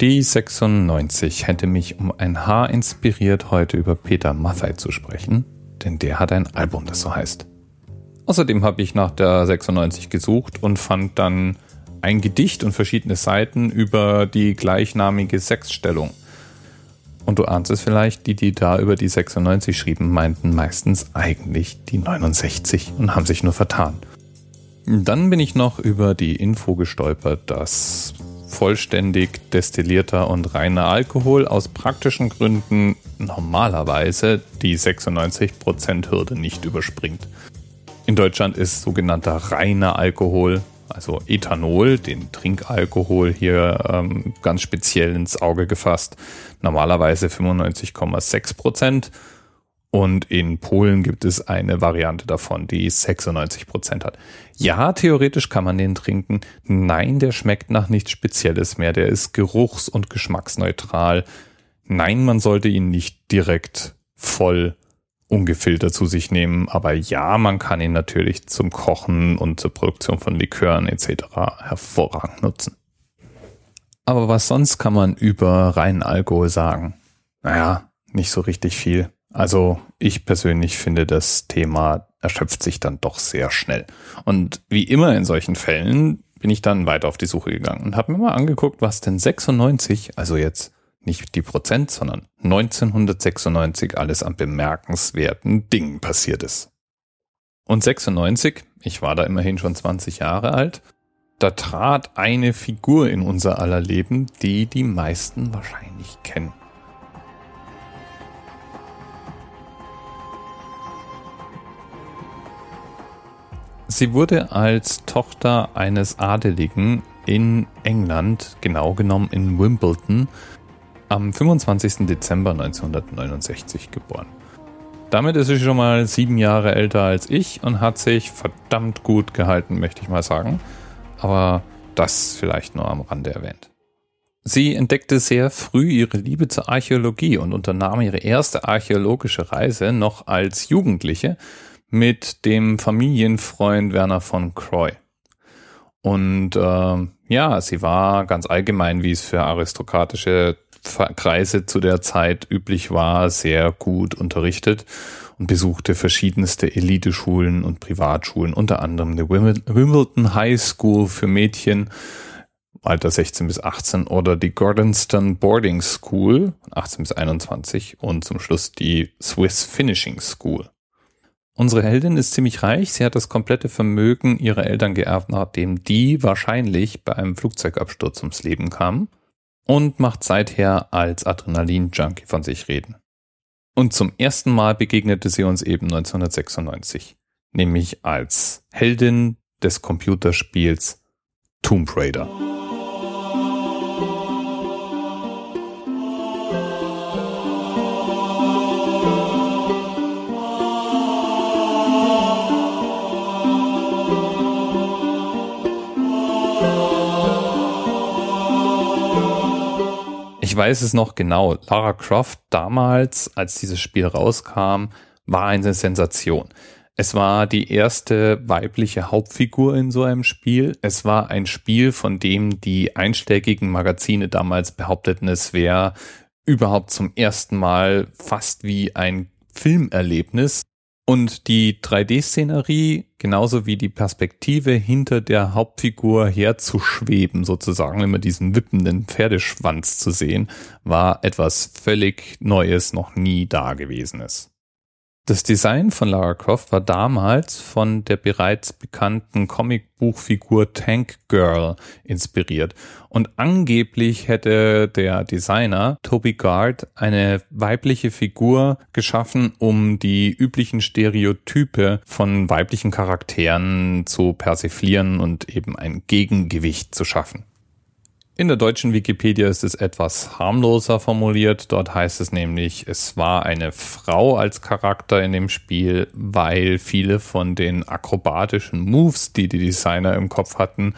Die 96 hätte mich um ein Haar inspiriert, heute über Peter Maffei zu sprechen, denn der hat ein Album, das so heißt. Außerdem habe ich nach der 96 gesucht und fand dann ein Gedicht und verschiedene Seiten über die gleichnamige Sexstellung. Und du ahnst es vielleicht, die, die da über die 96 schrieben, meinten meistens eigentlich die 69 und haben sich nur vertan. Dann bin ich noch über die Info gestolpert, dass vollständig destillierter und reiner Alkohol aus praktischen Gründen normalerweise die 96% Hürde nicht überspringt. In Deutschland ist sogenannter reiner Alkohol, also Ethanol, den Trinkalkohol hier ähm, ganz speziell ins Auge gefasst, normalerweise 95,6 Und in Polen gibt es eine Variante davon, die 96% hat. Ja, theoretisch kann man den trinken. Nein, der schmeckt nach nichts Spezielles mehr. Der ist geruchs- und geschmacksneutral. Nein, man sollte ihn nicht direkt voll ungefiltert zu sich nehmen. Aber ja, man kann ihn natürlich zum Kochen und zur Produktion von Likören etc. hervorragend nutzen. Aber was sonst kann man über reinen Alkohol sagen? Naja, nicht so richtig viel. Also ich persönlich finde, das Thema erschöpft sich dann doch sehr schnell. Und wie immer in solchen Fällen bin ich dann weiter auf die Suche gegangen und habe mir mal angeguckt, was denn 96, also jetzt nicht die Prozent, sondern 1996 alles an bemerkenswerten Dingen passiert ist. Und 96, ich war da immerhin schon 20 Jahre alt, da trat eine Figur in unser aller Leben, die die meisten wahrscheinlich kennen. Sie wurde als Tochter eines Adeligen in England, genau genommen in Wimbledon, am 25. Dezember 1969 geboren. Damit ist sie schon mal sieben Jahre älter als ich und hat sich verdammt gut gehalten, möchte ich mal sagen. Aber das vielleicht nur am Rande erwähnt. Sie entdeckte sehr früh ihre Liebe zur Archäologie und unternahm ihre erste archäologische Reise noch als Jugendliche mit dem Familienfreund Werner von Croy. Und äh, ja, sie war ganz allgemein, wie es für aristokratische Kreise zu der Zeit üblich war, sehr gut unterrichtet und besuchte verschiedenste Eliteschulen und Privatschulen, unter anderem eine Wimbledon High School für Mädchen, Alter 16 bis 18 oder die Gordonston Boarding School 18 bis 21 und zum Schluss die Swiss Finishing School. Unsere Heldin ist ziemlich reich. Sie hat das komplette Vermögen ihrer Eltern geerbt, nachdem die wahrscheinlich bei einem Flugzeugabsturz ums Leben kamen und macht seither als Adrenalin-Junkie von sich reden. Und zum ersten Mal begegnete sie uns eben 1996, nämlich als Heldin des Computerspiels Tomb Raider. Ich weiß es noch genau. Lara Croft damals, als dieses Spiel rauskam, war eine Sensation. Es war die erste weibliche Hauptfigur in so einem Spiel. Es war ein Spiel, von dem die einschlägigen Magazine damals behaupteten, es wäre überhaupt zum ersten Mal fast wie ein Filmerlebnis. Und die 3D-Szenerie, genauso wie die Perspektive hinter der Hauptfigur herzuschweben, sozusagen immer diesen wippenden Pferdeschwanz zu sehen, war etwas völlig Neues, noch nie Dagewesenes. Das Design von Lara Croft war damals von der bereits bekannten Comicbuchfigur Tank Girl inspiriert. Und angeblich hätte der Designer Toby Gard eine weibliche Figur geschaffen, um die üblichen Stereotype von weiblichen Charakteren zu persiflieren und eben ein Gegengewicht zu schaffen. In der deutschen Wikipedia ist es etwas harmloser formuliert. Dort heißt es nämlich, es war eine Frau als Charakter in dem Spiel, weil viele von den akrobatischen Moves, die die Designer im Kopf hatten,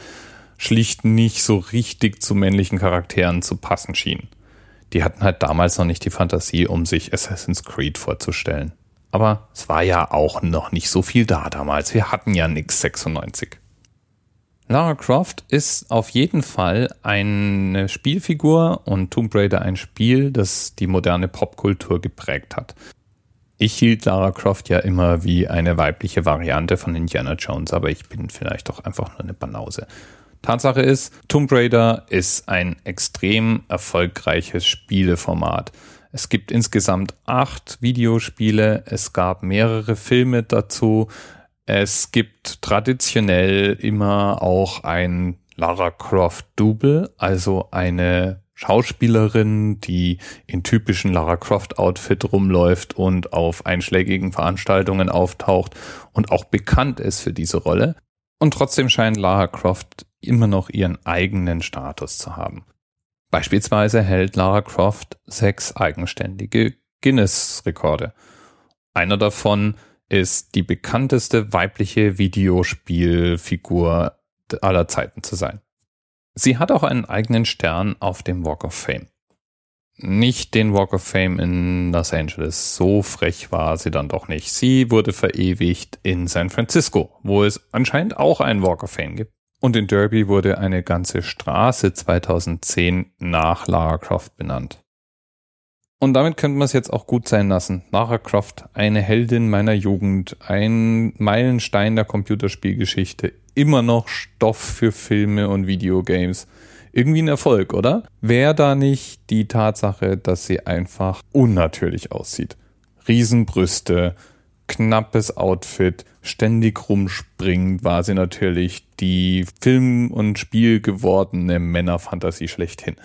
schlicht nicht so richtig zu männlichen Charakteren zu passen schienen. Die hatten halt damals noch nicht die Fantasie, um sich Assassin's Creed vorzustellen. Aber es war ja auch noch nicht so viel da damals. Wir hatten ja nix 96. Lara Croft ist auf jeden Fall eine Spielfigur und Tomb Raider ein Spiel, das die moderne Popkultur geprägt hat. Ich hielt Lara Croft ja immer wie eine weibliche Variante von Indiana Jones, aber ich bin vielleicht doch einfach nur eine Banause. Tatsache ist, Tomb Raider ist ein extrem erfolgreiches Spieleformat. Es gibt insgesamt acht Videospiele, es gab mehrere Filme dazu, es gibt traditionell immer auch ein Lara Croft Double, also eine Schauspielerin, die in typischen Lara Croft Outfit rumläuft und auf einschlägigen Veranstaltungen auftaucht und auch bekannt ist für diese Rolle. Und trotzdem scheint Lara Croft immer noch ihren eigenen Status zu haben. Beispielsweise hält Lara Croft sechs eigenständige Guinness-Rekorde. Einer davon ist die bekannteste weibliche Videospielfigur aller Zeiten zu sein. Sie hat auch einen eigenen Stern auf dem Walk of Fame. Nicht den Walk of Fame in Los Angeles, so frech war sie dann doch nicht. Sie wurde verewigt in San Francisco, wo es anscheinend auch einen Walk of Fame gibt. Und in Derby wurde eine ganze Straße 2010 nach Lara Croft benannt. Und damit könnte man es jetzt auch gut sein lassen. Lara Croft, eine Heldin meiner Jugend, ein Meilenstein der Computerspielgeschichte, immer noch Stoff für Filme und Videogames. Irgendwie ein Erfolg, oder? Wäre da nicht die Tatsache, dass sie einfach unnatürlich aussieht. Riesenbrüste, knappes Outfit, ständig rumspringend war sie natürlich die Film- und Spiel gewordene Männerfantasie schlechthin.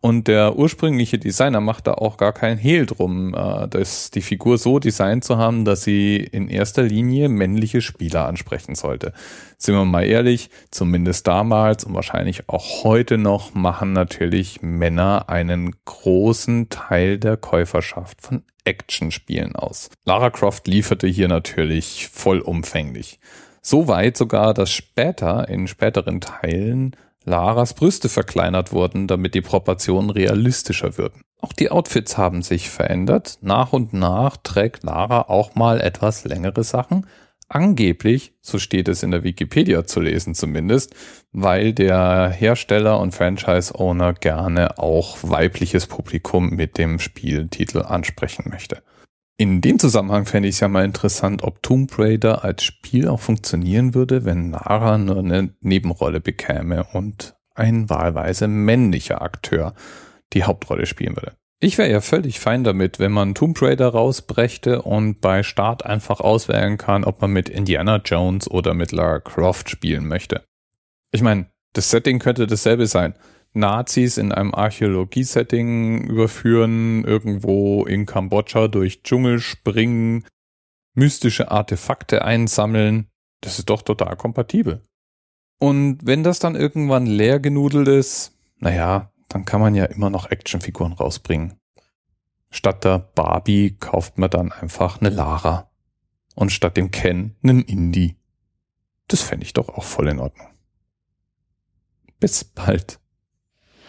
Und der ursprüngliche Designer macht da auch gar keinen Hehl drum, äh, dass die Figur so designt zu haben, dass sie in erster Linie männliche Spieler ansprechen sollte. Sind wir mal ehrlich, zumindest damals und wahrscheinlich auch heute noch machen natürlich Männer einen großen Teil der Käuferschaft von Actionspielen aus. Lara Croft lieferte hier natürlich vollumfänglich. So weit sogar, dass später in späteren Teilen Laras Brüste verkleinert wurden, damit die Proportionen realistischer würden. Auch die Outfits haben sich verändert. Nach und nach trägt Lara auch mal etwas längere Sachen. Angeblich, so steht es in der Wikipedia zu lesen zumindest, weil der Hersteller und Franchise-Owner gerne auch weibliches Publikum mit dem Spieltitel ansprechen möchte. In dem Zusammenhang fände ich es ja mal interessant, ob Tomb Raider als Spiel auch funktionieren würde, wenn Nara nur eine Nebenrolle bekäme und ein wahlweise männlicher Akteur die Hauptrolle spielen würde. Ich wäre ja völlig fein damit, wenn man Tomb Raider rausbrächte und bei Start einfach auswählen kann, ob man mit Indiana Jones oder mit Lara Croft spielen möchte. Ich meine, das Setting könnte dasselbe sein. Nazis in einem Archäologie-Setting überführen, irgendwo in Kambodscha durch Dschungel springen, mystische Artefakte einsammeln. Das ist doch total kompatibel. Und wenn das dann irgendwann leer genudelt ist, naja, dann kann man ja immer noch Actionfiguren rausbringen. Statt der Barbie kauft man dann einfach eine Lara. Und statt dem Ken einen Indie. Das fände ich doch auch voll in Ordnung. Bis bald.